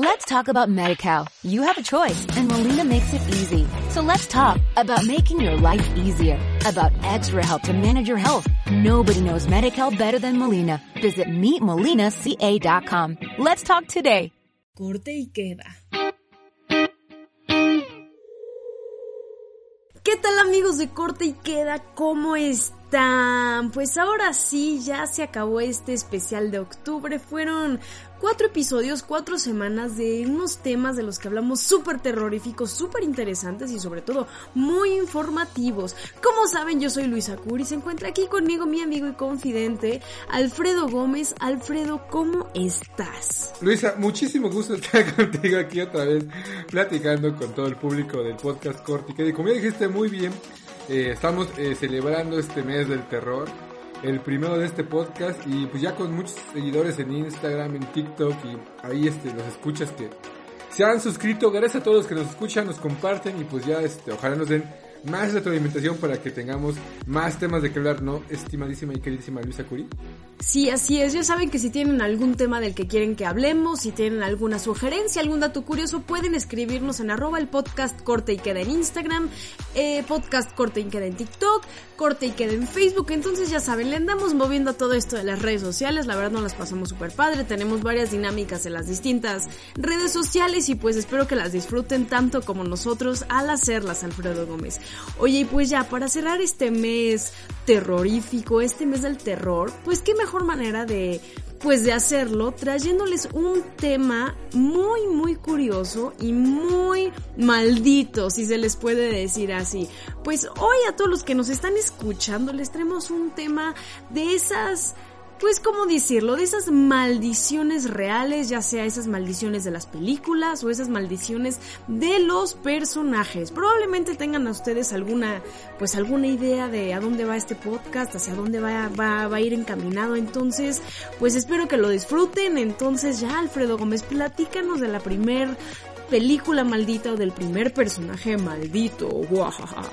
Let's talk about MediCal. You have a choice and Molina makes it easy. So let's talk about making your life easier, about extra help to manage your health. Nobody knows MediCal better than Molina. Visit meetmolinaca.com. Let's talk today. Corte y queda. ¿Qué tal amigos de Corte y Queda? ¿Cómo están? Pues ahora sí, ya se acabó este especial de octubre. Fueron cuatro episodios, cuatro semanas de unos temas de los que hablamos súper terroríficos, súper interesantes y sobre todo muy informativos. Como saben, yo soy Luisa Curi y se encuentra aquí conmigo mi amigo y confidente Alfredo Gómez. Alfredo, ¿cómo estás? Luisa, muchísimo gusto estar contigo aquí otra vez platicando con todo el público del podcast Cortica. Y como ya dijiste muy bien, eh, estamos eh, celebrando este mes del terror el primero de este podcast y pues ya con muchos seguidores en Instagram, en TikTok y ahí este los escuchas que se han suscrito. Gracias a todos los que nos escuchan, nos comparten y pues ya este ojalá nos den más retroalimentación para que tengamos más temas de que hablar, ¿no? Estimadísima y queridísima Luisa Curi. Sí, así es. Ya saben que si tienen algún tema del que quieren que hablemos, si tienen alguna sugerencia, algún dato curioso, pueden escribirnos en arroba el podcast corte y queda en Instagram, eh, podcast corte y queda en TikTok, corte y queda en Facebook. Entonces ya saben, le andamos moviendo todo esto de las redes sociales. La verdad nos las pasamos súper padre. Tenemos varias dinámicas en las distintas redes sociales y pues espero que las disfruten tanto como nosotros al hacerlas, Alfredo Gómez. Oye, y pues ya, para cerrar este mes terrorífico, este mes del terror, pues qué mejor manera de pues de hacerlo trayéndoles un tema muy muy curioso y muy maldito si se les puede decir así. Pues hoy a todos los que nos están escuchando les traemos un tema de esas pues, ¿cómo decirlo? De esas maldiciones reales, ya sea esas maldiciones de las películas o esas maldiciones de los personajes. Probablemente tengan a ustedes alguna, pues alguna idea de a dónde va este podcast, hacia dónde va, va, va a ir encaminado. Entonces, pues espero que lo disfruten. Entonces ya, Alfredo Gómez, platícanos de la primer película maldita o del primer personaje maldito. Guajaja.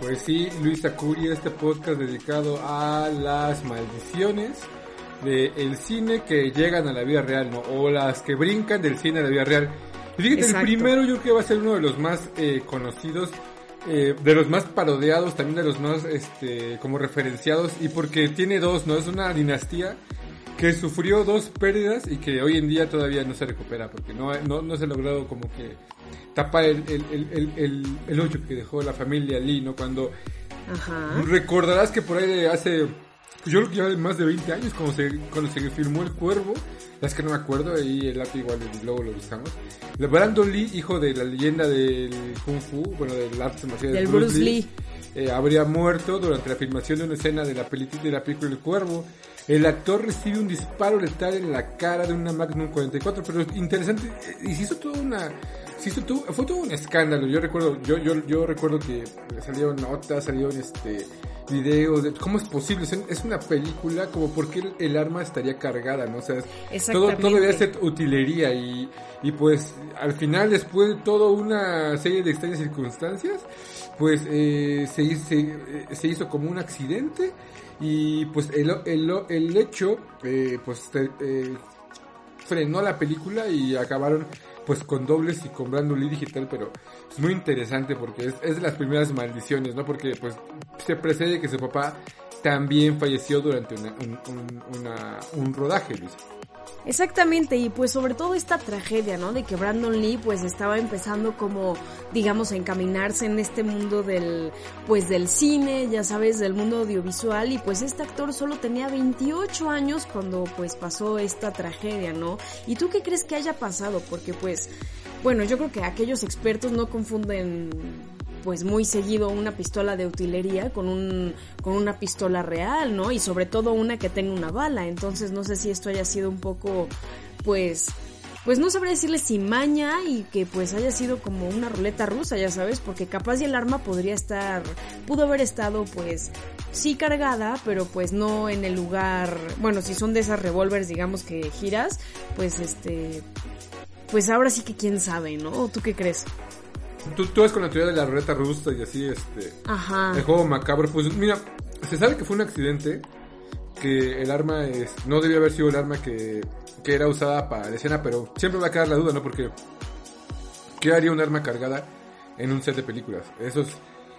Pues sí, Luisa Curia, este podcast dedicado a las maldiciones del cine que llegan a la vida real, ¿no? O las que brincan del cine a la vida real. Y fíjate, el primero yo creo que va a ser uno de los más eh, conocidos, eh, de los más parodiados, también de los más, este, como referenciados, y porque tiene dos, ¿no? Es una dinastía que sufrió dos pérdidas y que hoy en día todavía no se recupera, porque no, no, no se ha logrado como que tapar el, el, el, el, hoyo que dejó la familia Lee, ¿no? Cuando recordarás que por ahí de hace, pues yo creo que ya más de 20 años, cuando se, cuando se filmó El Cuervo, es que no me acuerdo, ahí el lápiz igual luego lo buscamos. Brandon Lee, hijo de la leyenda del Kung Fu, bueno, del arte marcial del Bruce, Lee, eh, habría muerto durante la filmación de una escena de la película de la película El Cuervo. El actor recibe un disparo letal en la cara de una Magnum 44, pero interesante, eh, y se hizo toda una sí, fue todo un escándalo. Yo recuerdo, yo, yo, yo recuerdo que salieron notas, salieron este videos de cómo es posible. Es una película como por qué el, arma estaría cargada, ¿no? O sea, todo, todo debe ser utilería y, y pues al final, después de toda una serie de extrañas circunstancias, pues eh, se, se, se, hizo como un accidente y pues el, el, el hecho, eh, pues eh, frenó la película y acabaron pues con dobles y con Brandon digital, pero es muy interesante porque es, es de las primeras maldiciones, ¿no? Porque pues se precede que su papá también falleció durante una, un, una, un rodaje, Luis. Exactamente, y pues sobre todo esta tragedia, ¿no? De que Brandon Lee pues estaba empezando como, digamos, a encaminarse en este mundo del, pues del cine, ya sabes, del mundo audiovisual, y pues este actor solo tenía 28 años cuando pues pasó esta tragedia, ¿no? ¿Y tú qué crees que haya pasado? Porque pues, bueno, yo creo que aquellos expertos no confunden pues muy seguido una pistola de utilería con un con una pistola real, ¿no? Y sobre todo una que tenga una bala. Entonces no sé si esto haya sido un poco pues pues no sabré decirle si maña y que pues haya sido como una ruleta rusa, ya sabes, porque capaz y el arma podría estar, pudo haber estado pues sí cargada, pero pues no en el lugar, bueno, si son de esas revólveres digamos que giras, pues este, pues ahora sí que quién sabe, ¿no? ¿Tú qué crees? Tú, tú vas con la teoría de la ruleta rusa y así, este. Ajá. El juego macabro. Pues mira, se sabe que fue un accidente. Que el arma es, no debió haber sido el arma que que era usada para la escena, pero siempre va a quedar la duda, ¿no? Porque ¿qué haría un arma cargada en un set de películas? Eso es,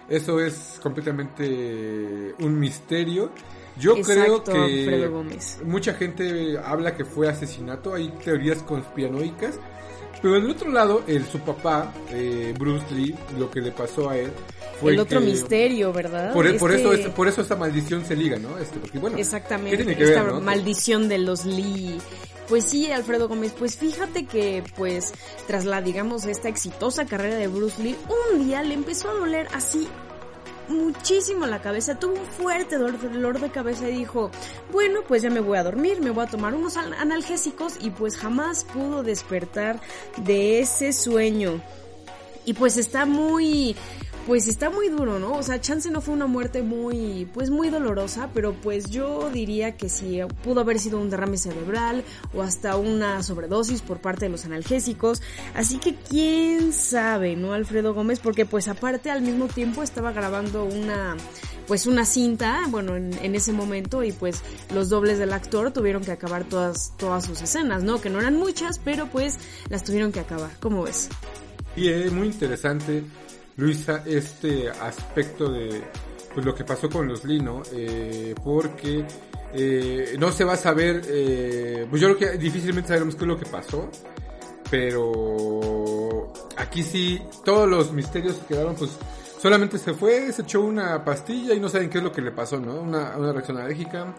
eso es completamente un misterio. Yo creo que mucha gente habla que fue asesinato, hay teorías conspiranoicas, pero del otro lado, el, su papá, eh, Bruce Lee, lo que le pasó a él fue el otro misterio, ¿verdad? Por, por eso, por eso esta maldición se liga, ¿no? Este, porque, bueno, Exactamente, tiene que esta maldición de los Lee. Pues sí, Alfredo Gómez, pues fíjate que pues tras la digamos esta exitosa carrera de Bruce Lee, un día le empezó a doler así muchísimo la cabeza, tuvo un fuerte dolor, de cabeza y dijo, bueno, pues ya me voy a dormir, me voy a tomar unos analgésicos y pues jamás pudo despertar de ese sueño. Y pues está muy pues está muy duro, ¿no? O sea, chance no fue una muerte muy, pues muy dolorosa, pero pues yo diría que sí, pudo haber sido un derrame cerebral o hasta una sobredosis por parte de los analgésicos. Así que quién sabe, ¿no, Alfredo Gómez? Porque pues aparte al mismo tiempo estaba grabando una, pues una cinta, bueno, en, ese momento y pues los dobles del actor tuvieron que acabar todas, todas sus escenas, ¿no? Que no eran muchas, pero pues las tuvieron que acabar. ¿Cómo ves? Y es muy interesante Luisa, este aspecto de pues, lo que pasó con los Lino, eh, porque eh, no se va a saber, eh, pues yo creo que difícilmente sabremos qué es lo que pasó, pero aquí sí, todos los misterios quedaron, pues solamente se fue, se echó una pastilla y no saben qué es lo que le pasó, ¿no? Una, una reacción alérgica.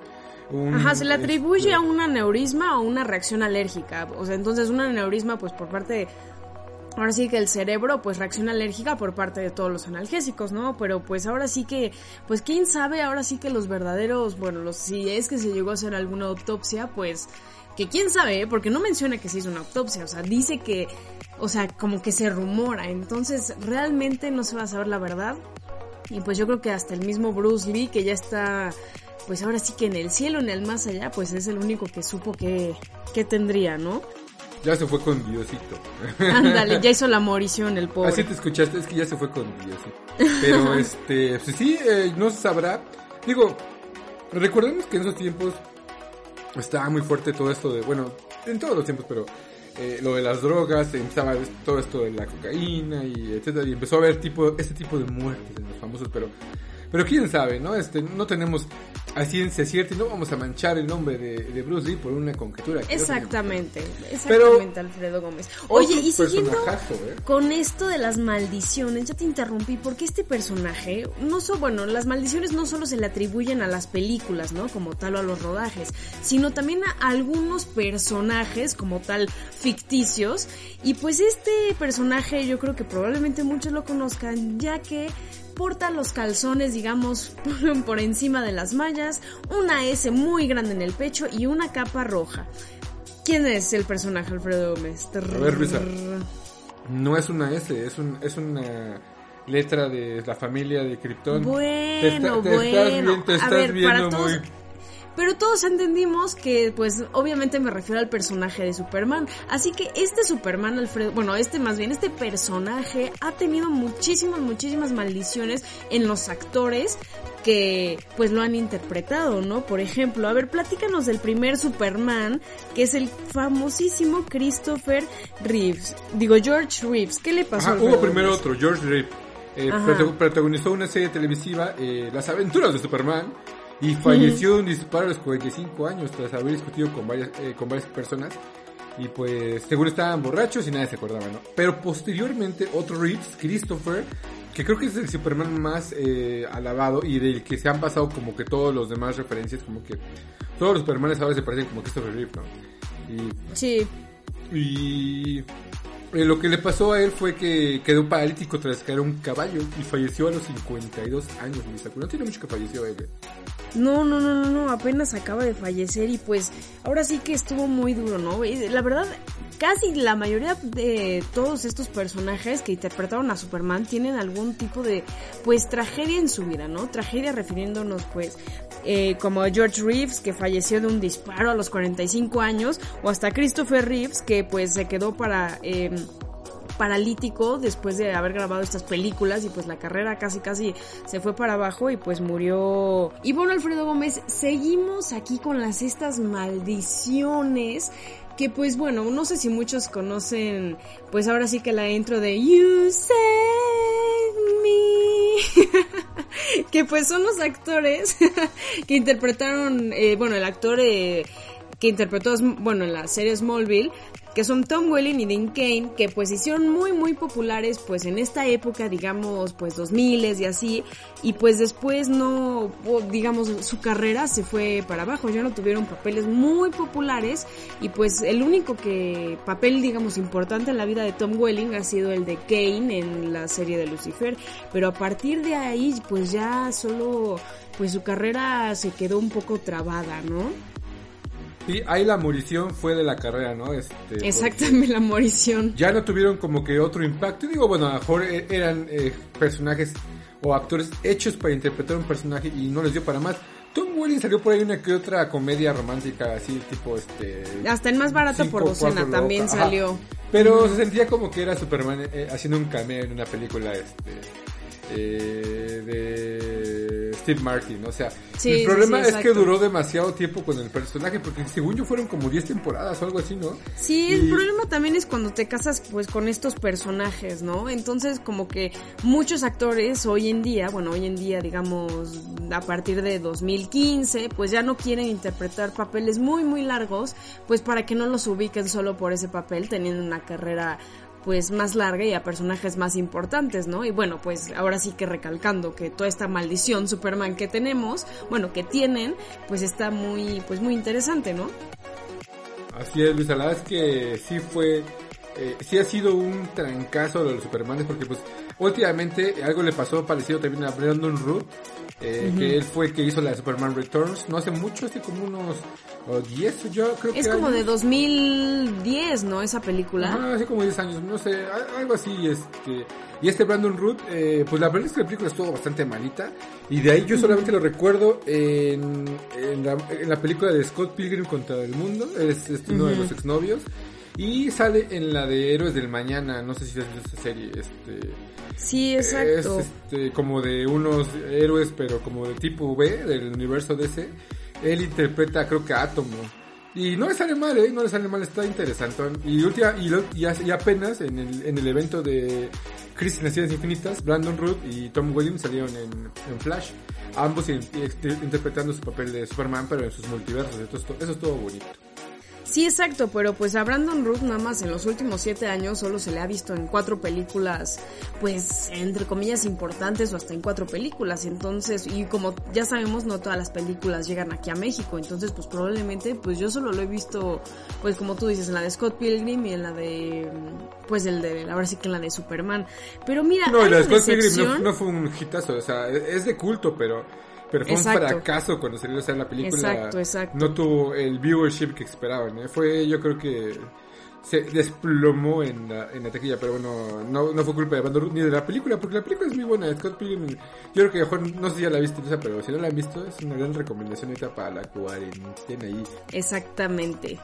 Ajá, se le atribuye este a un aneurisma o una reacción alérgica. O sea, entonces un aneurisma, pues por parte de ahora sí que el cerebro pues reacciona alérgica por parte de todos los analgésicos, ¿no? Pero pues ahora sí que, pues quién sabe, ahora sí que los verdaderos, bueno, los, si es que se llegó a hacer alguna autopsia, pues que quién sabe, ¿eh? porque no menciona que se hizo una autopsia, o sea, dice que, o sea, como que se rumora, entonces realmente no se va a saber la verdad. Y pues yo creo que hasta el mismo Bruce Lee, que ya está, pues ahora sí que en el cielo, en el más allá, pues es el único que supo que, que tendría, ¿no? Ya se fue con Diosito. Ándale, ya hizo la morición el pobre. Así te escuchaste, es que ya se fue con Diosito. Pero este, pues sí, eh, no se sabrá. Digo, recordemos que en esos tiempos estaba muy fuerte todo esto de, bueno, en todos los tiempos, pero eh, lo de las drogas, empezaba todo esto de la cocaína y etcétera, y empezó a haber tipo, este tipo de muertes en los famosos, pero pero quién sabe, ¿no? Este, no tenemos a ciencia cierta y no vamos a manchar el nombre de, Bruce Lee por una conjetura. Exactamente, exactamente, Alfredo Gómez. Oye, y siguiendo ¿eh? con esto de las maldiciones, ya te interrumpí, porque este personaje, no solo, bueno, las maldiciones no solo se le atribuyen a las películas, ¿no? Como tal o a los rodajes, sino también a algunos personajes como tal ficticios. Y pues este personaje yo creo que probablemente muchos lo conozcan, ya que porta los calzones, digamos, por encima de las mallas, una S muy grande en el pecho y una capa roja. ¿Quién es el personaje, Alfredo Gómez? A ver, Luisa. No es una S, es, un, es una letra de la familia de Krypton. Bueno, bueno. a ver, para todos, pero todos entendimos que, pues, obviamente me refiero al personaje de Superman. Así que este Superman, Alfredo, bueno, este más bien, este personaje ha tenido muchísimas, muchísimas maldiciones en los actores que pues lo han interpretado, ¿no? Por ejemplo, a ver, platícanos del primer Superman, que es el famosísimo Christopher Reeves. Digo, George Reeves. ¿Qué le pasó? hubo primero otro, George Reeves. Eh, protagonizó una serie televisiva, eh, Las aventuras de Superman, y falleció de un disparo a los 45 años tras haber discutido con varias, eh, con varias personas. Y pues, seguro estaban borrachos y nadie se acordaba, ¿no? Pero posteriormente, otro Reeves, Christopher, que creo que es el Superman más eh, alabado y del que se han pasado como que todos los demás referencias, como que todos los Supermanes ahora se parecen como Christopher Reeves, ¿no? Y, sí. Y eh, lo que le pasó a él fue que quedó paralítico tras caer un caballo y falleció a los 52 años. No tiene mucho que falleció él. No, no, no, no, no, apenas acaba de fallecer y pues ahora sí que estuvo muy duro, ¿no? La verdad, casi la mayoría de todos estos personajes que interpretaron a Superman tienen algún tipo de, pues, tragedia en su vida, ¿no? Tragedia refiriéndonos, pues, eh, como George Reeves, que falleció de un disparo a los 45 años, o hasta Christopher Reeves, que pues se quedó para... Eh, paralítico después de haber grabado estas películas y pues la carrera casi casi se fue para abajo y pues murió. Y bueno, Alfredo Gómez, seguimos aquí con las estas maldiciones que pues bueno, no sé si muchos conocen, pues ahora sí que la intro de You Save Me, que pues son los actores que interpretaron, eh, bueno, el actor eh, que interpretó, bueno, en la serie Smallville, que son Tom Welling y Dean Kane, que pues hicieron muy muy populares pues en esta época, digamos, pues 2000 y así, y pues después no, digamos, su carrera se fue para abajo, ya no tuvieron papeles muy populares y pues el único que papel, digamos, importante en la vida de Tom Welling ha sido el de Kane en la serie de Lucifer, pero a partir de ahí pues ya solo pues su carrera se quedó un poco trabada, ¿no? Sí, ahí la morición fue de la carrera, ¿no? Este, Exactamente, la morición. Ya no tuvieron como que otro impacto. Digo, bueno, a lo mejor eh, eran eh, personajes o actores hechos para interpretar un personaje y no les dio para más. Tom Welling salió por ahí una que otra comedia romántica así tipo este hasta en más barata por docena también salió pero se sentía como que era Superman eh, haciendo un cameo en una película este eh, de Steve Martin. O sea, el problema es que duró demasiado tiempo con el personaje, porque según yo fueron como 10 temporadas o algo así, ¿no? Sí, el problema también es cuando te casas pues con estos personajes, ¿no? Entonces como que muchos actores hoy en día, bueno, hoy en día digamos a partir de 2015, pues ya no quieren interpretar papeles muy muy largos, pues para que no los ubiquen solo por ese papel, teniendo una carrera pues más larga y a personajes más importantes, ¿no? Y bueno, pues ahora sí que recalcando que toda esta maldición Superman que tenemos, bueno, que tienen, pues está muy, pues muy interesante, ¿no? Así es, Luis, la verdad es que sí fue, eh, sí ha sido un trancazo de los Supermanes porque pues últimamente algo le pasó parecido también a Brandon Root, eh, que él fue el que hizo la Superman Returns, no hace mucho, hace como unos 10, yo creo que... Es como de 2010, ¿no? Esa película. Ah, hace como 10 años, no sé, algo así, este... Y este Brandon Root, eh, pues la verdad es que la película estuvo bastante malita. Y de ahí yo solamente lo recuerdo en, en, la, en la película de Scott Pilgrim contra el mundo. Es, uno de los exnovios. Y sale en la de Héroes del Mañana. No sé si has visto esa serie. Este, Sí, exacto. Es este, como de unos héroes, pero como de tipo B del universo DC. Él interpreta, creo que Átomo. Y no le sale mal, ¿eh? No le sale mal, está interesante. Y, última, y, y, apenas en el, en el evento de Crisis en Naciones Infinitas, Brandon Root y Tom Williams salieron en, en Flash. Ambos interpretando su papel de Superman, pero en sus multiversos. Eso, eso estuvo bonito. Sí, exacto, pero pues a Brandon Root nada más en los últimos siete años solo se le ha visto en cuatro películas, pues entre comillas importantes o hasta en cuatro películas, entonces, y como ya sabemos no todas las películas llegan aquí a México, entonces pues probablemente pues yo solo lo he visto, pues como tú dices, en la de Scott Pilgrim y en la de, pues el de, ahora sí que en la de Superman, pero mira, no, la de Scott Pilgrim no, no, fue un hitazo, o sea, es de culto, pero pero fue un fracaso cuando salió a la película. Exacto, exacto. No tuvo el viewership que esperaban. ¿eh? Fue, yo creo que se desplomó en la, en la taquilla, pero bueno, no, no fue culpa de Bando ni de la película, porque la película es muy buena. Scott Pilgrim, yo creo que mejor, no sé si ya la viste, pero si no la han visto, es una gran recomendación ahorita para la cuarentena ahí. Exactamente.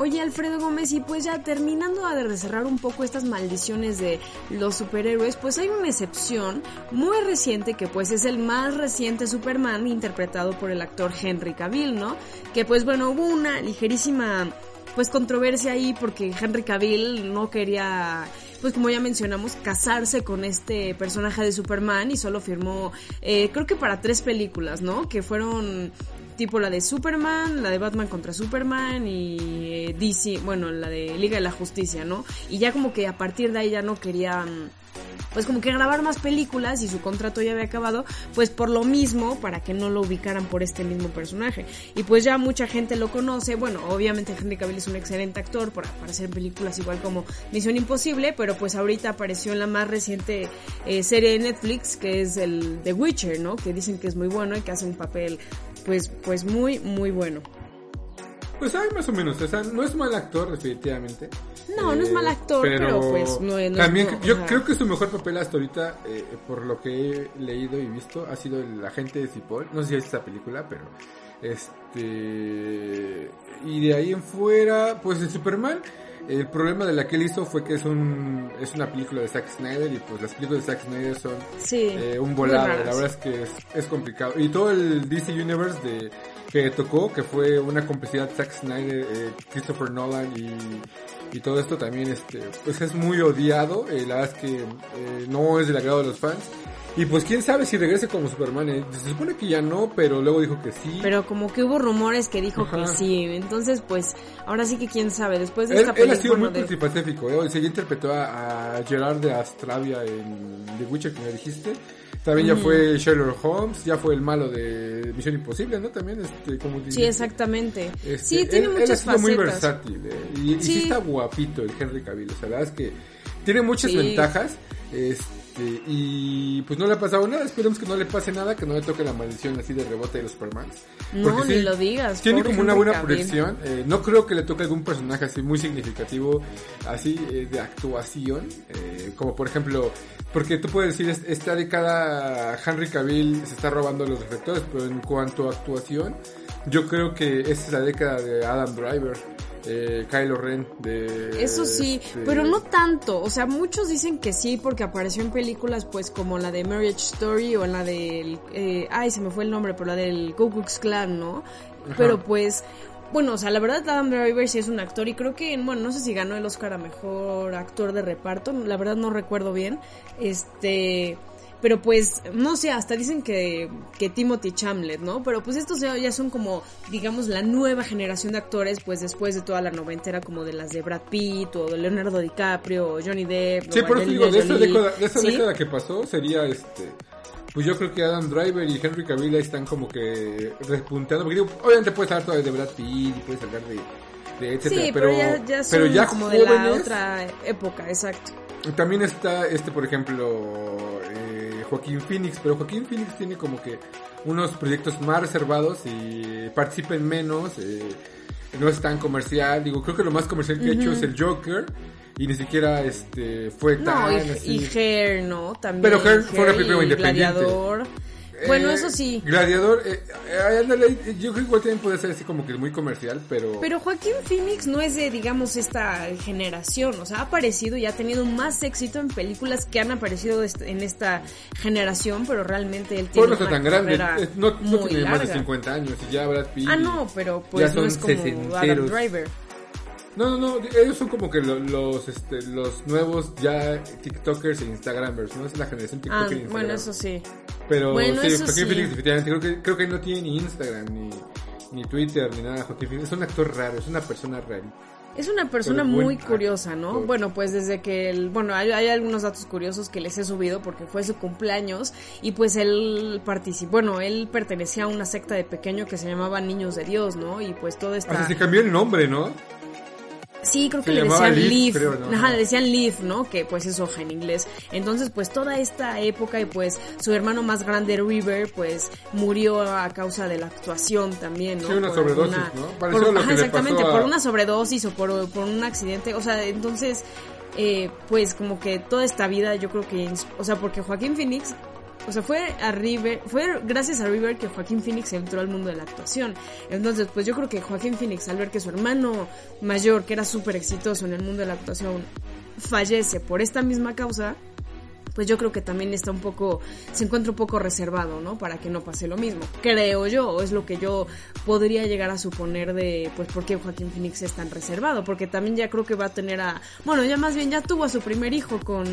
Oye, Alfredo Gómez, y pues ya terminando de cerrar un poco estas maldiciones de los superhéroes, pues hay una excepción muy reciente que pues es el más reciente Superman interpretado por el actor Henry Cavill, ¿no? Que pues bueno, hubo una ligerísima pues controversia ahí porque Henry Cavill no quería pues como ya mencionamos, casarse con este personaje de Superman y solo firmó, eh, creo que para tres películas, ¿no? Que fueron tipo la de Superman, la de Batman contra Superman y eh, DC, bueno, la de Liga de la Justicia, ¿no? Y ya como que a partir de ahí ya no quería pues como que grabar más películas y su contrato ya había acabado, pues por lo mismo, para que no lo ubicaran por este mismo personaje. Y pues ya mucha gente lo conoce, bueno, obviamente Henry Cavill es un excelente actor para, hacer películas igual como Misión Imposible, pero pues ahorita apareció en la más reciente eh, serie de Netflix, que es el The Witcher, ¿no? Que dicen que es muy bueno y que hace un papel pues, pues muy, muy bueno. Pues hay más o menos, o sea, no es mal actor, definitivamente. No, no es mal actor, pero, pues no, es También yo creo que su mejor papel hasta ahorita, eh, por lo que he leído y visto, ha sido el agente de Cipoll. No sé si es esta película, pero este y de ahí en fuera, pues el Superman El problema de la que él hizo fue que es un es una película de Zack Snyder y pues las películas de Zack Snyder son Sí, eh, un volado, la verdad es que es, es complicado. Y todo el DC Universe de que tocó, que fue una complicidad Zack Snyder, eh, Christopher Nolan y, y todo esto también este pues es muy odiado, eh, la verdad es que eh, no es del agrado de los fans. Y pues quién sabe si regrese como Superman, eh. se supone que ya no, pero luego dijo que sí. Pero como que hubo rumores que dijo Ajá. que sí. Entonces, pues, ahora sí que quién sabe. Después de Él, esta él ha película. sido muy de- multifacético, ¿eh? Se ya interpretó a, a Gerard de Astravia en The Witcher, que me dijiste. También ya fue Sherlock Holmes, ya fue el malo de Misión Imposible, ¿no? También, este, como Sí, exactamente. Este, sí, tiene él, él ha muchas sido muy versátil, ¿eh? Y, y sí. Sí. está guapito el Henry Cavill, o sea, la verdad es que tiene muchas Sí. ventajas. Este, y pues no le ha pasado nada, esperemos que no le pase nada, que no le toque la maldición así de rebote de los Supermans. No, ni lo digas. Tiene como una buena proyección. eh, no creo que le toque algún personaje así muy significativo, así eh, de actuación. eh, como por ejemplo, porque tú puedes decir, es- esta década Henry Cavill se está robando los reflectores, pero en cuanto a actuación, yo creo que esta es la década de Adam Driver, eh, Kylo Ren. De, Eso sí, este, pero no tanto. O sea, muchos dicen que sí porque apareció en películas pues como la de Marriage Story o en la del... eh, ay, se me fue el nombre, pero la del Ku Klux Klan, ¿no? Pero pues... Bueno, o sea, la verdad Adam Driver sí es un actor y creo que, bueno, no sé si ganó el Oscar a Mejor Actor de Reparto, la verdad no recuerdo bien. Este... Pero pues, no sé, hasta dicen que, que Timothy Chamlet, ¿no? Pero pues estos ya son como, digamos, la nueva generación de actores, pues después de toda la noventera como de las de Brad Pitt o de Leonardo DiCaprio o Johnny Depp. Sí, o por eso digo, de esa, década, de esa ¿Sí? década que pasó sería este... Pues yo creo que Adam Driver y Henry Cavill ahí están como que repunteando. Porque digo, obviamente puedes hablar todavía de Brad Pitt y puedes hablar de, de etcétera. Sí, pero, pero, ya, ya son pero ya como de la otra época, exacto. También está este, por ejemplo, eh, Joaquín Phoenix. Pero Joaquín Phoenix tiene como que unos proyectos más reservados y participen menos. eh, no es tan comercial. Digo, creo que lo más comercial que ha hecho es el Joker. Y ni siquiera este fue No, tan y, así. y Hair, ¿no? También. Pero Hair fue una película independiente. Gladiador. Bueno, Eh, eso sí. Gladiador, eh, eh, ándale, yo creo que igual también puede ser así como que muy comercial, pero... Pero Joaquín Phoenix no es de, digamos, esta generación. O sea, ha aparecido y ha tenido más éxito en películas que han aparecido en esta generación, pero realmente él tiene Pues no una tan grande, no, no tiene más de larga. 50 años y ya Brad Pitt... Ah, no, pero pues Ya no son es como Adam. Driver. No, no, no, ellos son como que lo- los, este, los nuevos ya TikTokers e Instagramers, ¿no? Es la generación TikToker Ah, e Instagram. bueno, eso sí. Pero bueno, sí, Joaquín sí. Phoenix definitivamente, creo que, creo que no tiene ni Instagram, ni, ni Twitter, ni nada. Joaquín Phoenix es un actor raro, es una persona rara. Es una persona muy curiosa, ¿no? actor. Bueno, pues desde que el, bueno, hay, hay algunos datos curiosos que les he subido porque fue su cumpleaños y pues él participó, bueno, él pertenecía a una secta de pequeño que se llamaba Niños de Dios, ¿no? Y pues todo Hasta esta... se cambió el nombre, ¿no? Sí, creo que le decían Leaf, Leaf, creo, ¿no? Ajá, le decían Leaf, ¿no? Que pues es hoja en inglés. Entonces, pues toda esta época y pues su hermano más grande, River, pues murió a causa de la actuación también, ¿no? Sí, una Por sobredosis, ¿no? Pareció por- lo ajá, que le exactamente, pasó a- por una sobredosis o por, por un accidente. O sea, entonces, eh, pues como que toda esta vida yo creo que, o sea, porque Joaquín Phoenix o sea, fue a River, fue gracias a River que Joaquín Phoenix entró al mundo de la actuación. Entonces, pues yo creo que Joaquín Phoenix, al ver que su hermano mayor, que era súper exitoso en el mundo de la actuación, fallece por esta misma causa, pues yo creo que también está un poco, se encuentra un poco reservado, ¿no? Para que no pase lo mismo. Creo yo, es lo que yo podría llegar a suponer de, pues, por qué Joaquín Phoenix es tan reservado. Porque también ya creo que va a tener a, bueno, ya más bien ya tuvo a su primer hijo con,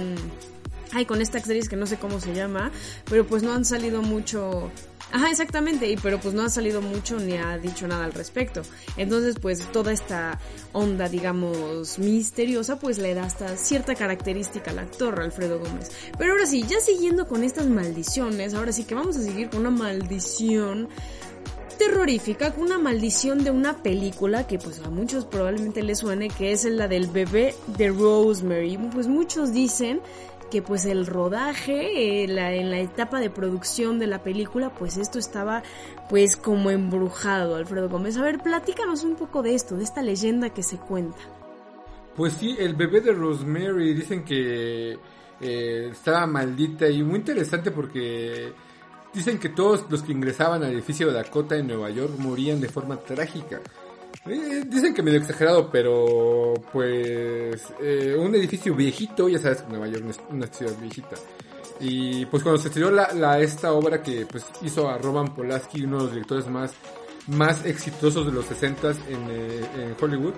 ay, con esta actriz que no sé cómo se llama, pero pues no han salido mucho, ajá, exactamente, y pero pues no ha salido mucho ni ha dicho nada al respecto. Entonces, pues toda esta onda, digamos, misteriosa, pues le da hasta cierta característica al actor Alfredo Gómez. Pero ahora sí, ya siguiendo con estas maldiciones, ahora sí que vamos a seguir con una maldición terrorífica, con una maldición de una película que pues a muchos probablemente les suene, que es la del bebé de Rosemary. Pues muchos dicen que pues el rodaje, eh, la- en la etapa de producción de la película, pues esto estaba pues como embrujado, Alfredo Gómez. A ver, platícanos un poco de esto, de esta leyenda que se cuenta. Pues sí, el bebé de Rosemary dicen que eh, estaba maldita y muy interesante porque dicen que todos los que ingresaban al edificio de Dakota en Nueva York morían de forma trágica. Eh, dicen que medio exagerado, pero pues eh, un edificio viejito, ya sabes, Nueva York es una ciudad viejita. Y pues cuando se estrenó la, la, esta obra que pues hizo a Roman Polanski, uno de los directores más, más exitosos de los 60 en, eh, en Hollywood,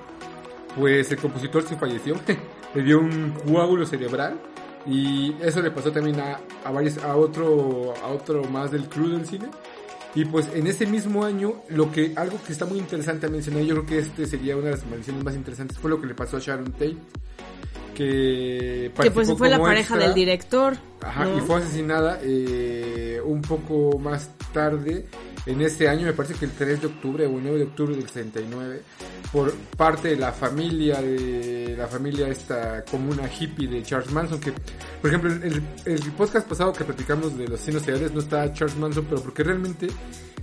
pues el compositor se falleció, le dio un coágulo cerebral y eso le pasó también a, a varios, a otro, a otro más del crew del cine. Y pues en ese mismo año, lo que, algo que está muy interesante a mencionar, yo creo que este sería una de las maldiciones más interesantes, fue lo que le pasó a Sharon Tate. Que, que pues fue la pareja extra, del director. Ajá, ¿no? y fue asesinada eh, un poco más tarde en ese año, me parece que el 3 de octubre o el 9 de octubre del 69, por parte de la familia de la familia esta comuna hippie de Charles Manson, que por ejemplo el, el podcast pasado que platicamos de los asesinos seriales no está Charles Manson, pero porque realmente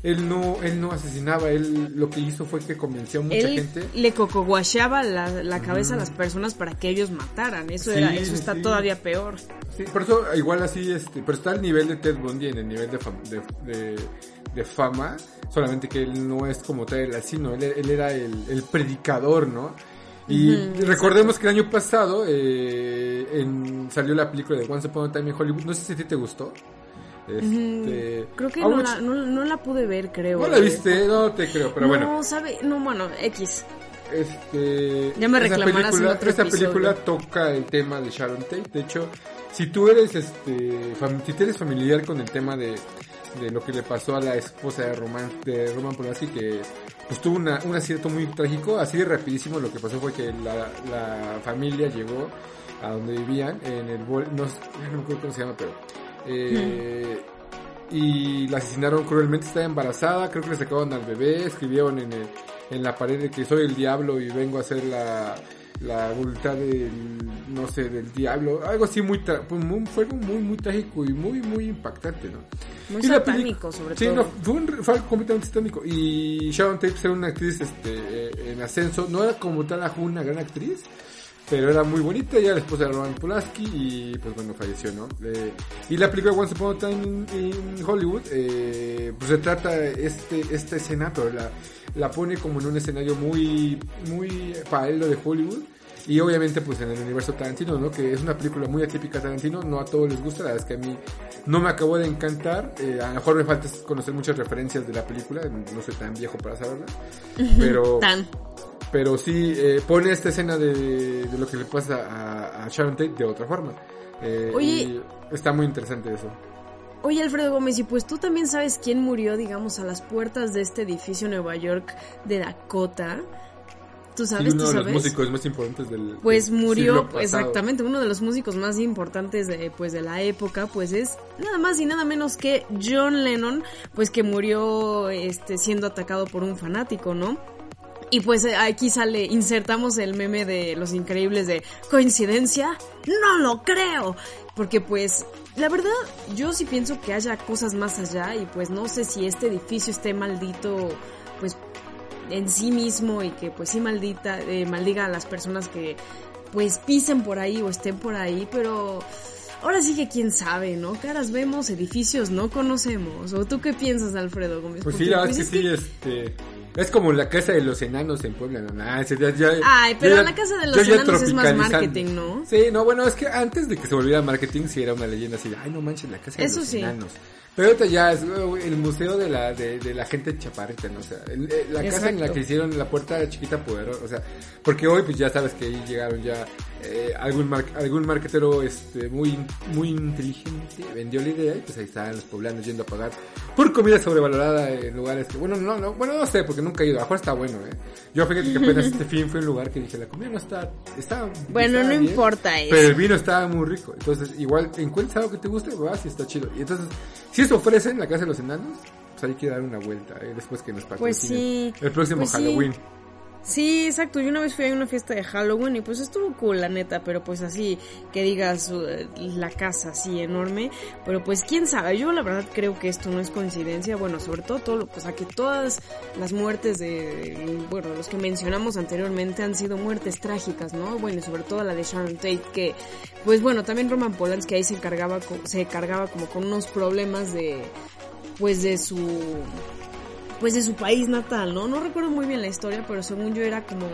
él no, él no asesinaba, él lo que hizo fue que convenció a mucha él gente. le cocoguacheaba la, la cabeza mm. a las personas para que ellos mataran, eso Sí, era, eso está sí. todavía peor. Sí, por eso igual así, este, pero está al nivel de Ted Bundy en el nivel de, fam- de, de, de fama, solamente que él no es como tal el asesino, él, él era el, el predicador, ¿no? Y recordemos que el año pasado eh, en, salió la película de Once Upon a Time in Hollywood, no sé si a ti te gustó. Este, Creo que no la, no, no la pude ver, creo. no la viste, no te creo, pero no, bueno. sabe, no, bueno, X. Este, Ya me reclamarás película, película toca el tema de Sharon Tate. De hecho, si tú eres este, fam- si eres familiar con el tema de, de lo que le pasó a la esposa de Roman, de Roman Polanski, que pues tuvo una, un acierto muy trágico, así de rapidísimo lo que pasó fue que la, la familia llegó a donde vivían, en el, no, no me acuerdo cómo se llama, pero, eh, y la asesinaron cruelmente, estaba embarazada, creo que le sacaban al bebé, escribieron en, el- en la pared de que soy el diablo y vengo a hacer la, la voluntad del, no sé, del diablo, algo así muy, tra- pues, muy- fue algo muy, muy trágico y muy, muy impactante, ¿no? Muy Y satánico, sobre sí, todo. no, fue, un- fue algo completamente satánico. Y Sharon Tate era una actriz este, eh, en ascenso, no era como tal una gran actriz, pero era muy bonita, era la esposa de Roman Polanski y pues bueno, falleció, ¿no? Eh, y la película Once Upon a Time in, in Hollywood, eh, pues retrata este, esta escena, pero la, la pone como en un escenario muy, muy paralelo de Hollywood. Y obviamente pues en el universo Tarantino, ¿no? Que es una película muy atípica Tarantino, no a todos les gusta, la verdad es que a mí no me acabó de encantar, eh, a lo mejor me falta conocer muchas referencias de la película, no soy tan viejo para saberla, pero Tan. Pero sí eh, pone esta escena de, de lo que le pasa a, a Sharon Tate de otra forma. Eh, Oye. y está muy interesante eso. Oye, Alfredo Gómez, y pues tú también sabes quién murió, digamos, a las puertas de este edificio en Nueva York de Dakota. ¿Tú Sí, sabes? uno ¿Tú de los sabes? músicos más importantes del Pues del murió, siglo exactamente, uno de los músicos más importantes de, pues, de la época, pues es nada más y nada menos que John Lennon, pues que murió este, siendo atacado por un fanático, ¿no? Y pues eh, aquí sale, insertamos el meme de Los Increíbles de ¿Coincidencia? No lo creo. Porque pues, la verdad, yo sí pienso que haya cosas más allá y pues no sé si este edificio esté maldito, pues en sí mismo y que pues sí maldita, eh, maldiga a las personas que pues pisen por ahí o estén por ahí, pero ahora sí que quién sabe, ¿no? Caras vemos, edificios no conocemos. ¿O tú qué piensas, Alfredo Gómez? Pues sí, la pues, verdad es que sí, este... Es como la casa de los enanos en Puebla, ¿no? Ah, ese ya- ya- Ay, pero la casa de los enanos es más marketing, ¿no? Sí, no, bueno, es que antes de que se volviera marketing sí era una leyenda así ay, no manches, la casa de Eso los sí. enanos. Pero ahorita ya es el museo de la de, de la gente chaparrita, ¿no? O sea, el- eh, la casa en la Exacto. que hicieron la puerta chiquita poderosa, o sea, porque hoy pues ya sabes que ahí llegaron ya eh, algún mar- algún marketero este muy muy inteligente vendió la idea y pues ahí estaban los poblanos yendo a pagar por comida sobrevalorada en lugares que bueno, no, no, bueno, no sé, porque nunca he ido, a lo mejor está bueno, ¿eh? Yo fíjate que apenas este fin fue un lugar que dije, la comida no está está Bueno, está no bien, importa eso. Pero el vino estaba muy rico. Entonces, igual, encuentras algo que te guste, vas y está chido. Y entonces, si eso ofrece en la casa de los enanos, pues hay que dar una vuelta, ¿eh? Después que nos patrocinen. Pues sí. El próximo Pues. Halloween. Sí, exacto. Yo una vez fui a una fiesta de Halloween y pues estuvo cool, la neta, pero pues así, que digas uh, la casa así enorme, pero pues quién sabe, yo la verdad creo que esto no es coincidencia, bueno, sobre todo todo, lo- pues a que todas las muertes de, bueno, los que mencionamos anteriormente han sido muertes trágicas, ¿no? Bueno, sobre todo la de Sharon Tate, que pues bueno, también Roman Polanski ahí se encargaba, se cargaba como con unos problemas de, pues de su pues de su país natal, ¿no? No recuerdo muy bien la historia, pero según yo era como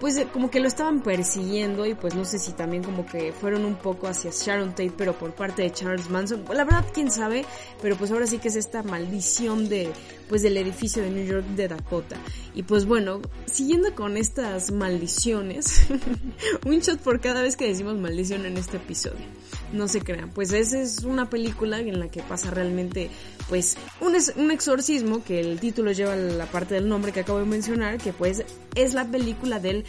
pues eh, como que lo estaban persiguiendo y pues no sé si también como que fueron un poco hacia Sharon Tate pero por parte de Charles Manson. La verdad quién sabe, pero pues ahora sí que es esta maldición de pues del edificio de New York de Dakota. Y pues bueno, siguiendo con estas maldiciones, un shot por cada vez que decimos maldición en este episodio. No se crean, pues esa es una película en la que pasa realmente pues un, un exorcismo que el título lleva la parte del nombre que acabo de mencionar, que pues es la película del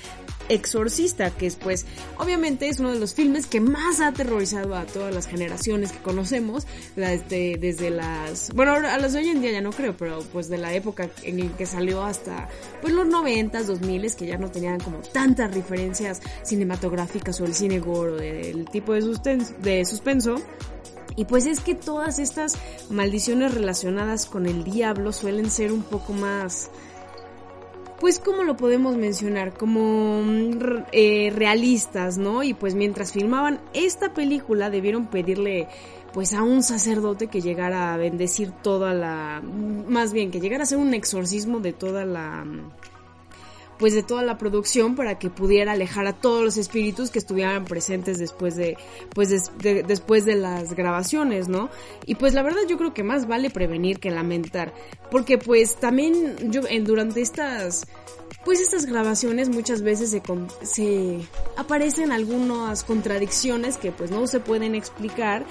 Exorcista, que es pues obviamente es uno de los filmes que más ha aterrorizado a todas las generaciones que conocemos, desde, desde las, bueno, a las de hoy en día ya no creo, pero pues de la época en la que salió hasta pues los 90s, 2000 que ya no tenían como tantas referencias cinematográficas o el cine gore o del tipo de, de suspenso. Y pues es que todas estas maldiciones relacionadas con el diablo suelen ser un poco más pues como lo podemos mencionar, como mm, eh, realistas, ¿no? Y pues mientras filmaban esta película debieron pedirle pues a un sacerdote que llegara a bendecir toda la, más bien que llegara a hacer un exorcismo de toda la pues de toda la producción para que pudiera alejar a todos los espíritus que estuvieran presentes después de pues después de las grabaciones, ¿no? Y pues la verdad yo creo que más vale prevenir que lamentar, porque pues también yo en, durante estas pues estas grabaciones muchas veces se, se aparecen algunas contradicciones que pues no se pueden explicar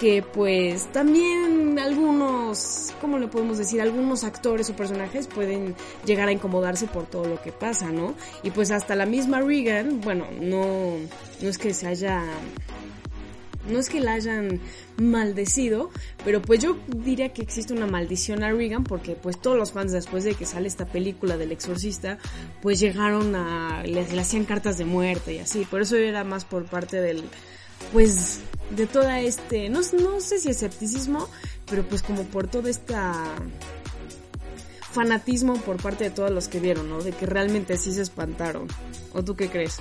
que pues también algunos, ¿cómo le podemos decir? Algunos actores o personajes pueden llegar a incomodarse por todo lo que pasa, ¿no? Y pues hasta la misma Regan, bueno, no, no es que se haya no es que la hayan maldecido, pero pues yo diría que existe una maldición a Regan porque pues todos los fans después de que sale esta película del exorcista pues llegaron a le, le hacían cartas de muerte y así, por eso era más por parte del pues de toda este, no, no sé si escepticismo, pero pues como por todo esta fanatismo por parte de todos los que vieron, ¿no? De que realmente sí se espantaron. ¿O tú qué crees?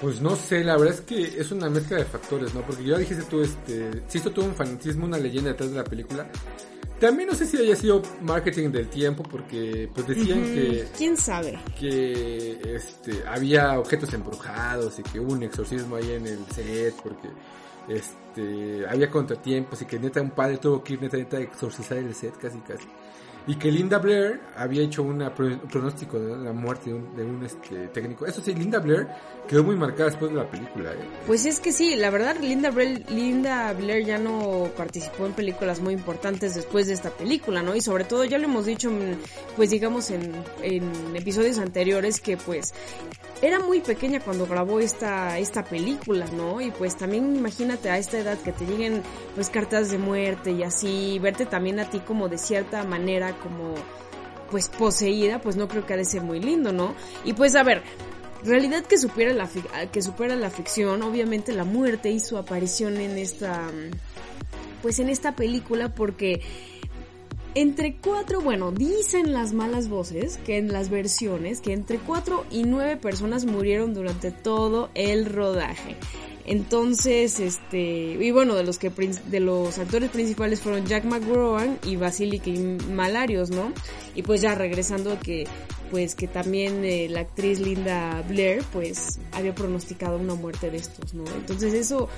Pues no sé, la verdad es que es una mezcla de factores, ¿no? Porque ya dijiste tú, este, si esto tuvo un fanatismo, una leyenda detrás de la película, también no sé si haya sido marketing del tiempo, porque pues decían que... ¿Quién sabe? Que este, había objetos embrujados y que hubo un exorcismo ahí en el set, porque este, había contratiempos y que neta un padre tuvo que ir neta, neta a exorcizar el set casi casi y que Linda Blair había hecho un pronóstico de la muerte de un, este, técnico. Eso sí, Linda Blair quedó muy marcada después de la película. ¿eh? Pues es que sí, la verdad Linda Blair, Linda Blair ya no participó en películas muy importantes después de esta película, ¿no? Y sobre todo ya lo hemos dicho, pues digamos en, en episodios anteriores que pues era muy pequeña cuando grabó esta, esta película, ¿no? Y pues también imagínate a esta edad que te lleguen pues cartas de muerte y así, verte también a ti como de cierta manera como pues poseída, pues no creo que ha de ser muy lindo, ¿no? Y pues a ver, realidad que supera la que supera la ficción, obviamente la muerte y su aparición en esta pues en esta película porque entre cuatro, bueno, dicen las malas voces que en las versiones que entre cuatro y nueve personas murieron durante todo el rodaje. Entonces, este, y bueno, de los que de los actores principales fueron Jack McGrowan y Basilic Malarios, ¿no? Y pues ya regresando a que pues que también eh, la actriz Linda Blair pues había pronosticado una muerte de estos, ¿no? Entonces eso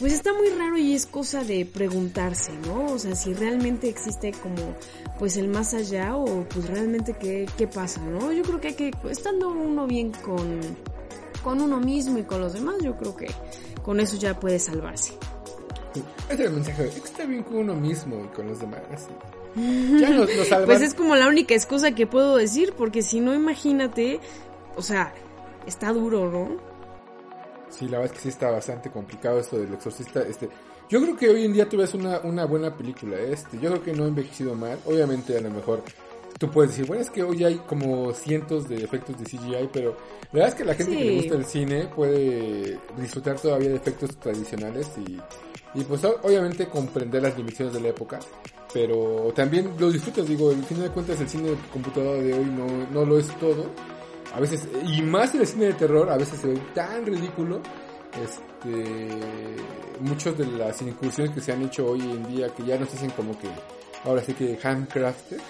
pues está muy raro y es cosa de preguntarse, ¿no? O sea, si realmente existe como pues el más allá o pues realmente qué, qué pasa, ¿no? Yo creo que hay que, estando uno bien con, con uno mismo y con los demás, yo creo que con eso ya puede salvarse. Es el mensaje, está bien con uno mismo y con los demás. Ya nos, nos Pues es como la única excusa que puedo decir, porque si no, imagínate, o sea, está duro, ¿no? Sí, la verdad es que sí está bastante complicado esto del exorcista. Este, yo creo que hoy en día tú ves una, una buena película. Este, yo creo que no ha envejecido mal. Obviamente a lo mejor tú puedes decir, bueno, es que hoy hay como cientos de efectos de CGI, pero la verdad es que la gente que le gusta el cine puede disfrutar todavía de efectos tradicionales y, y pues obviamente comprender las limitaciones de la época, pero también lo disfrutas, digo, al final de cuentas el cine de computadora de hoy no, no lo es todo a veces, y más en el cine de terror, a veces se ve tan ridículo. Este, muchas de las incursiones que se han hecho hoy en día, que ya nos dicen como que, ahora sí que handcrafted,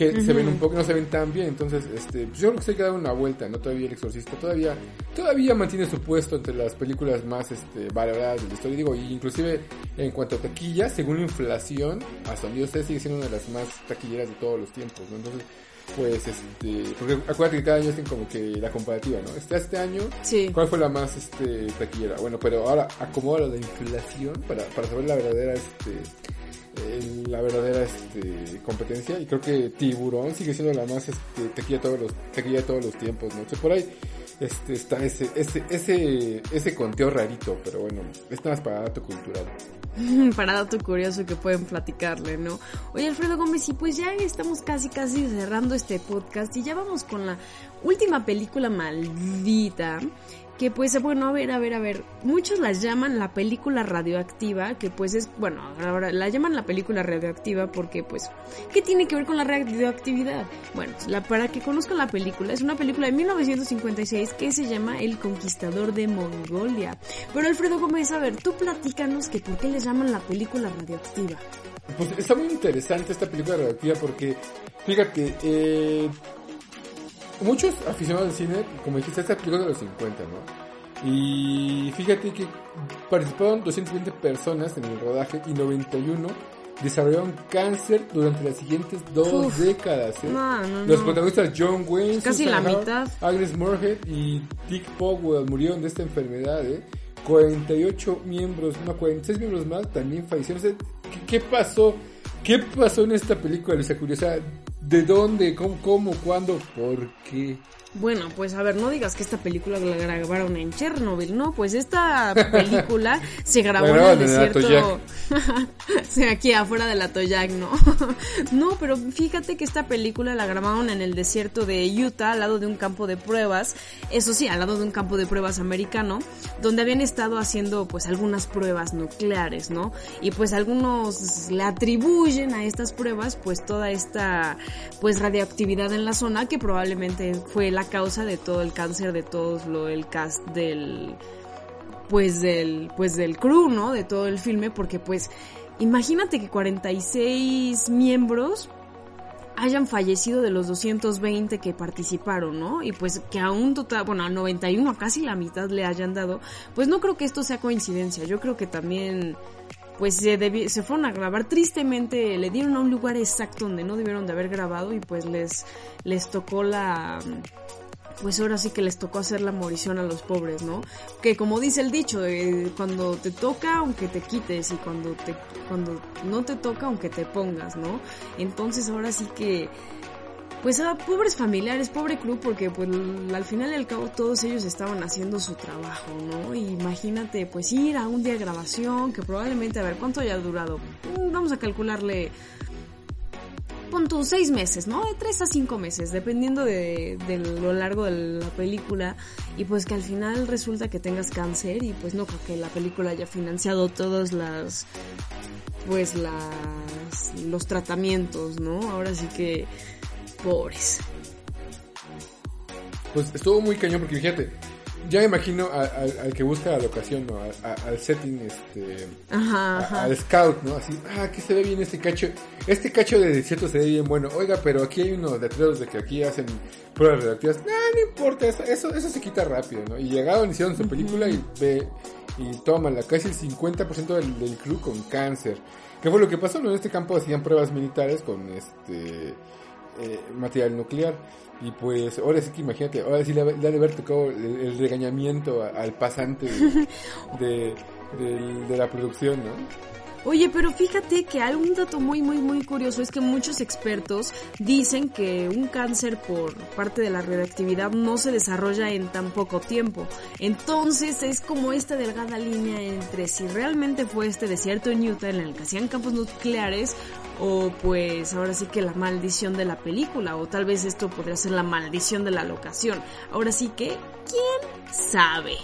que se ven un poco, no se ven tan bien. Entonces, este, pues yo creo que se ha dado una vuelta, ¿no? Todavía El Exorcista todavía, todavía mantiene su puesto entre las películas más este, valoradas de la historia. Digo, y inclusive en cuanto a taquilla, según la inflación, hasta donde yo sé, sigue siendo una de las más taquilleras de todos los tiempos, ¿no? Entonces, pues este porque acuérdate que cada año hacen como que la comparativa no este este año Sí. cuál fue la más este taquillera bueno pero ahora acomoda la inflación para, para saber la verdadera este eh, la verdadera este competencia y creo que Tiburón sigue siendo la más este taquilla de todos los taquilla de todos los tiempos no o por ahí este está ese ese ese ese conteo rarito pero bueno es nada más para dato cultural para dato curioso que pueden platicarle, ¿no? Oye, Alfredo Gómez, y pues ya estamos casi, casi cerrando este podcast y ya vamos con la última película maldita. Que pues, bueno, a ver, a ver, a ver. Muchos las llaman la película radioactiva, que pues es, bueno, ahora la llaman la película radioactiva porque pues, ¿qué tiene que ver con la radioactividad? Bueno, la, para que conozcan la película, es una película de 1956 que se llama El Conquistador de Mongolia. Pero Alfredo Gómez, a ver, tú platícanos que por qué les llaman la película radioactiva. Pues está muy interesante esta película radioactiva porque, fíjate, eh, muchos aficionados al cine, como dijiste, esta película de los 50, ¿no? Y fíjate que participaron 220 personas en el rodaje y 91 desarrollaron cáncer durante las siguientes dos Uf. décadas. ¿eh? No, no, Los protagonistas John Wayne, Casi Susan la mitad. Agnes Moorehead y Dick Powell murieron de esta enfermedad. ¿eh? 48 miembros, no, 46 miembros más también fallecieron. O sea, ¿qué, qué pasó? ¿Qué pasó en esta película, Luisa Curiosa? ¿De dónde? ¿Cómo? ¿Cómo? ¿Cuándo? ¿Por qué? Bueno, pues a ver, no digas que esta película la grabaron en Chernobyl, ¿no? Pues esta película se grabó en el desierto. sí, aquí afuera de la Toyac, ¿no? no, pero fíjate que esta película la grabaron en el desierto de Utah, al lado de un campo de pruebas. Eso sí, al lado de un campo de pruebas americano, donde habían estado haciendo pues algunas pruebas nucleares, ¿no? Y pues algunos le atribuyen a estas pruebas pues toda esta pues radioactividad en la zona que probablemente fue la causa de todo el cáncer de todo lo el cast del pues del pues del crew, ¿no? De todo el filme porque pues imagínate que 46 miembros hayan fallecido de los 220 que participaron, ¿no? Y pues que a un total, bueno, a 91, a casi la mitad le hayan dado, pues no creo que esto sea coincidencia, yo creo que también pues se, fueron a grabar tristemente, le dieron a un lugar exacto donde no debieron de haber grabado y pues les, les tocó la, pues ahora sí que les tocó hacer la morición a los pobres, ¿no? Que como dice el dicho, eh, cuando te toca, aunque te quites, y cuando te, cuando no te toca, aunque te pongas, ¿no? Entonces ahora sí que, pues a pobres familiares, pobre crew, porque pues al final y al cabo todos ellos estaban haciendo su trabajo, ¿no? Imagínate, pues ir a un día de grabación, que probablemente, a ver, ¿cuánto haya durado? Mm, Vamos a calcularle pon seis meses, ¿no? De tres a cinco meses, dependiendo de, lo largo de la película. Y pues que al final resulta que tengas cáncer y pues no que la película haya financiado todas las, pues las, los tratamientos, ¿no? Ahora sí que, pobres. Pues estuvo muy cañón porque fíjate, ya me imagino a- al- al que busca la locación, ¿no? A- al setting, este, Ajá, a- ajá. al scout, ¿no? Así, ah, que se ve bien este cacho, este cacho de desierto se ve bien bueno. Oiga, pero aquí hay unos letreros de que aquí hacen pruebas radioactivas. No, no importa, eso, eso, eso se quita rápido, ¿no? Y llegaron, hicieron su película y ve, y toman la casi el 50% del, del crew con cáncer. ¿Qué fue lo que pasó? No, en este campo hacían pruebas militares con este eh, material nuclear. Y pues, ahora sí que imagínate, ahora sí le, le ha de haber tocado el, el regañamiento a- al pasante de, de, de la producción, ¿no? Oye, pero fíjate que algún dato muy, muy, muy curioso es que muchos expertos dicen que un cáncer por parte de la radioactividad no se desarrolla en tan poco tiempo. Entonces es como esta delgada línea entre si realmente fue este desierto en Utah en el que hacían campos nucleares o pues ahora sí que la maldición de la película o tal vez esto podría ser la maldición de la locación. Ahora sí que, ¿quién sabe?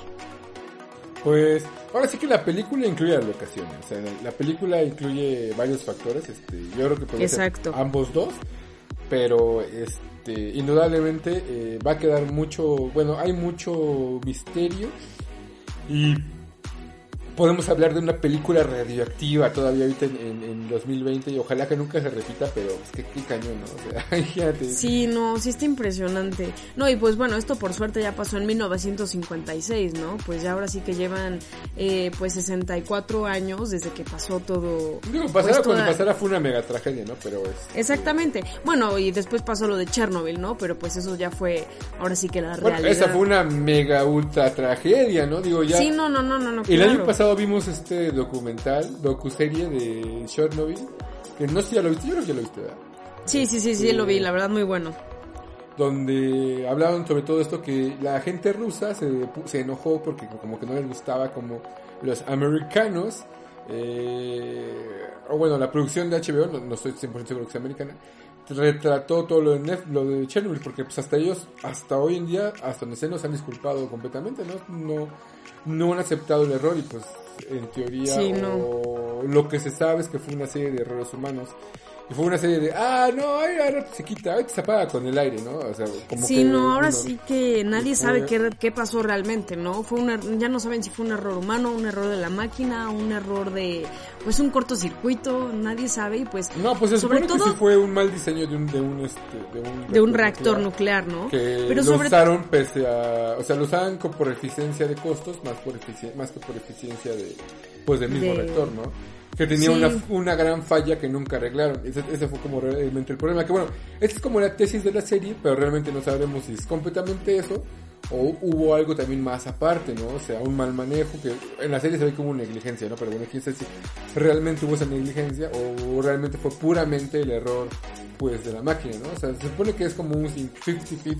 Pues ahora sí que la película incluye las locaciones, o sea, la, la película incluye varios factores, este, yo creo que puede ser ambos dos, pero este, indudablemente eh, va a quedar mucho, bueno, hay mucho misterio y podemos hablar de una película radioactiva todavía ahorita en, en, 2020 y ojalá que nunca se repita, pero es que qué cañón, ¿no? O sea, fíjate. Sí, no, sí está impresionante. No, y pues bueno, esto por suerte ya pasó en 1956, ¿no? Pues ya ahora sí que llevan eh, pues 64 años desde que pasó todo. Digo, pasara pues, cuando pasara fue una mega tragedia, ¿no? Pero es... Exactamente. Bueno, y después pasó lo de Chernobyl, ¿no? Pero pues eso ya fue, ahora sí que la bueno, realidad. Esa fue una mega ultra tragedia, ¿no? Digo, ya... Sí, no, no, no, no. no El año pasado vimos este documental, docuserie de Chernobyl, que no sé si ya lo viste, yo creo que ya lo viste, ¿verdad? Sí, sí, sí, sí, lo vi, la verdad muy bueno. Donde hablaban sobre todo esto que la gente rusa se, se enojó porque como que no les gustaba como los americanos, eh, o bueno, la producción de HBO, no, no estoy 100% seguro que sea americana, retrató todo lo de, lo de Chernobyl, porque pues hasta ellos, hasta hoy en día, hasta donde se nos han disculpado completamente, ¿no? No, no han aceptado el error y pues en teoría lo que se sabe es que fue una serie de errores humanos y fue una serie de, ah, no, ahora se quita, ahora se apaga con el aire, ¿no? O sea, como sí, no, ahora sí que nadie sabe qué, qué pasó realmente, ¿no? Fue una, ya no saben si fue un error humano, un error de la máquina, un error de, pues un cortocircuito, nadie sabe y pues... No, pues se sobre todo, que sí fue un mal diseño de un, de un, este, de un, de un reactor nuclear, ¿no? Que Pero lo usaron pese a, o sea, lo usaban por eficiencia de costos, más, por más que por eficiencia de, pues del mismo reactor, ¿no? que tenía una, una gran falla que nunca arreglaron. Ese, ese, fue como realmente el problema. Que bueno, esta es como la tesis de la serie, pero realmente no sabemos si es completamente eso o hubo algo también más aparte, ¿no? O sea, un mal manejo que en la serie se ve como negligencia, ¿no? Pero bueno, quién sabe si realmente hubo esa negligencia o realmente fue puramente el error, pues, de la máquina, ¿no? O sea, se supone que es como un 50-50.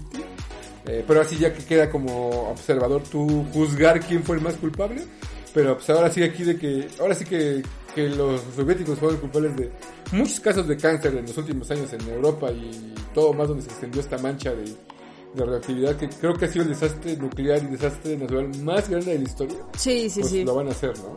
Eh, pero así ya que queda como observador tú juzgar quién fue el más culpable. Pero pues ahora sí aquí de que, ahora sí que que los soviéticos fueron culpables de muchos casos de cáncer en los últimos años en Europa y todo más donde se extendió esta mancha de, de radioactividad que creo que ha sido el desastre nuclear y desastre natural más grande de la historia. Sí, sí, pues sí. Lo van a hacer, ¿no?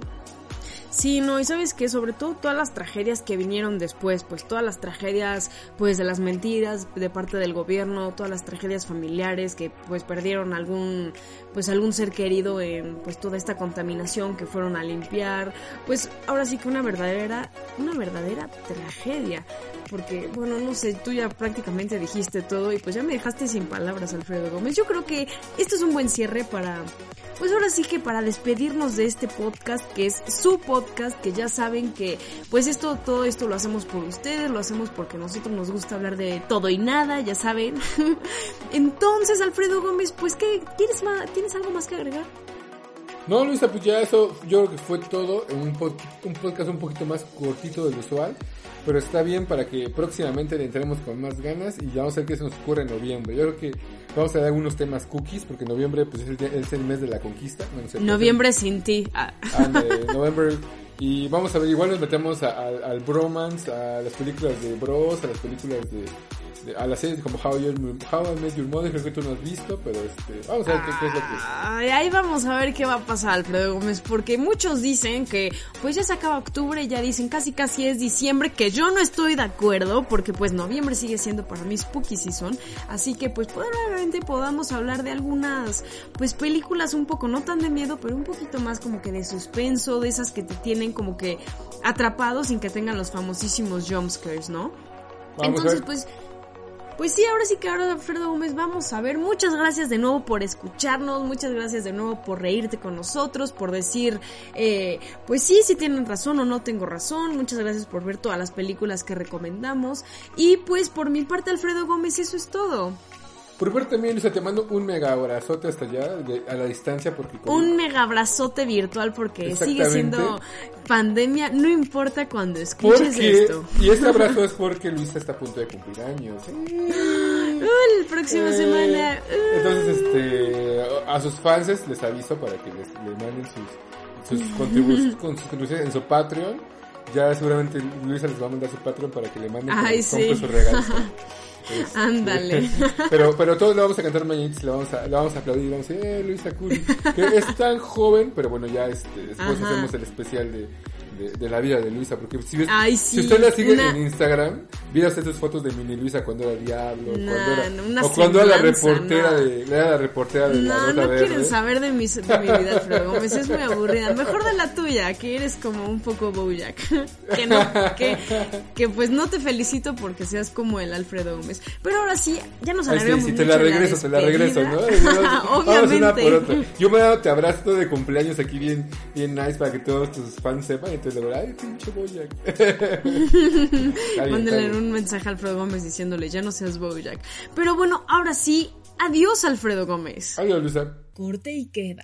Sí, no, y sabes que sobre todo todas las tragedias que vinieron después, pues todas las tragedias pues de las mentiras de parte del gobierno, todas las tragedias familiares que pues perdieron algún pues algún ser querido en pues toda esta contaminación que fueron a limpiar, pues ahora sí que una verdadera una verdadera tragedia, porque bueno, no sé, tú ya prácticamente dijiste todo y pues ya me dejaste sin palabras, Alfredo Gómez. Yo creo que esto es un buen cierre para pues ahora sí que para despedirnos de este podcast que es su podcast que ya saben que pues esto todo esto lo hacemos por ustedes lo hacemos porque nosotros nos gusta hablar de todo y nada ya saben entonces Alfredo Gómez pues qué tienes más tienes algo más que agregar no, Luisa, pues ya eso yo creo que fue todo un, un podcast un poquito más cortito del usual. Pero está bien para que próximamente le entremos con más ganas y ya vamos a ver qué se nos ocurre en noviembre. Yo creo que vamos a dar algunos temas cookies porque noviembre pues es el, mes de la conquista. noviembre sin ti. Ah. noviembre y vamos a ver, igual nos metemos al bromance, a las películas de Bros, a las películas de a la serie como How, I Met Your Mother, creo que tú no has visto, pero este, vamos a ver qué, es lo que... ahí vamos a ver qué va a pasar, Alfredo Gómez, porque muchos dicen que pues ya se acaba octubre, ya dicen casi casi es diciembre, que yo no estoy de acuerdo, porque pues noviembre sigue siendo para mí spooky season, así que pues probablemente podamos hablar de algunas pues películas un poco, no tan de miedo, pero un poquito más como que de suspenso, de esas que te tienen como que atrapados sin que tengan los famosísimos jumpscares, ¿no? Entonces, pues pues sí, ahora sí que ahora Alfredo Gómez vamos a ver. Muchas gracias de nuevo por escucharnos, muchas gracias de nuevo por reírte con nosotros, por decir, eh, pues sí, si tienen razón o no tengo razón. Muchas gracias por ver todas las películas que recomendamos. Y pues por mi parte, Alfredo Gómez, eso es todo. Por parte también, Luisa, te mando un mega abrazote hasta allá, a la distancia, porque... Un mega abrazote virtual, porque sigue siendo pandemia, no importa cuando escuches esto. Y este abrazo es porque Luisa está a punto de cumplir años. Uh, próxima eh, semana. Uh. Entonces, este, a sus fans les aviso para que les, manden sus, sus contribuciones en su Patreon. Ya seguramente Luisa les va a mandar su Patreon para que le manden Ay, sí. su regalo. Este, Ándale. pero, pero todos le vamos a cantar mañanitas, le vamos a, le vamos a aplaudir, vamos a decir, eh, Luisa Curi, que es tan joven, pero bueno, ya este, después hacemos el especial de, de, de la vida de Luisa, porque si, ves, Ay, si usted la sigue una- en Instagram, usted sus fotos de mini Luisa cuando era diablo, Nah, cuando era, no, o cuando era la reportera no. de, era la reportera de la No, nota no verde. quieren saber de, mis, de mi vida, Alfredo Gómez. Es muy aburrida. Mejor de la tuya, que eres como un poco Bojack. que no, que, que pues no te felicito porque seas como el Alfredo Gómez. Pero ahora sí, ya nos sí, alargamos sí, te mucho la regreso, te la regreso, ¿no? despedida. Vamos una Obviamente. por otra. Yo me he dado te abrazo de cumpleaños aquí bien, bien nice para que todos tus fans sepan. Entonces ay, pinche está Mándale un mensaje a Alfredo Gómez diciéndole, ya no seas Bojack. Pero bueno, ahora sí, adiós Alfredo Gómez. Adiós, Luisa. Corte y queda.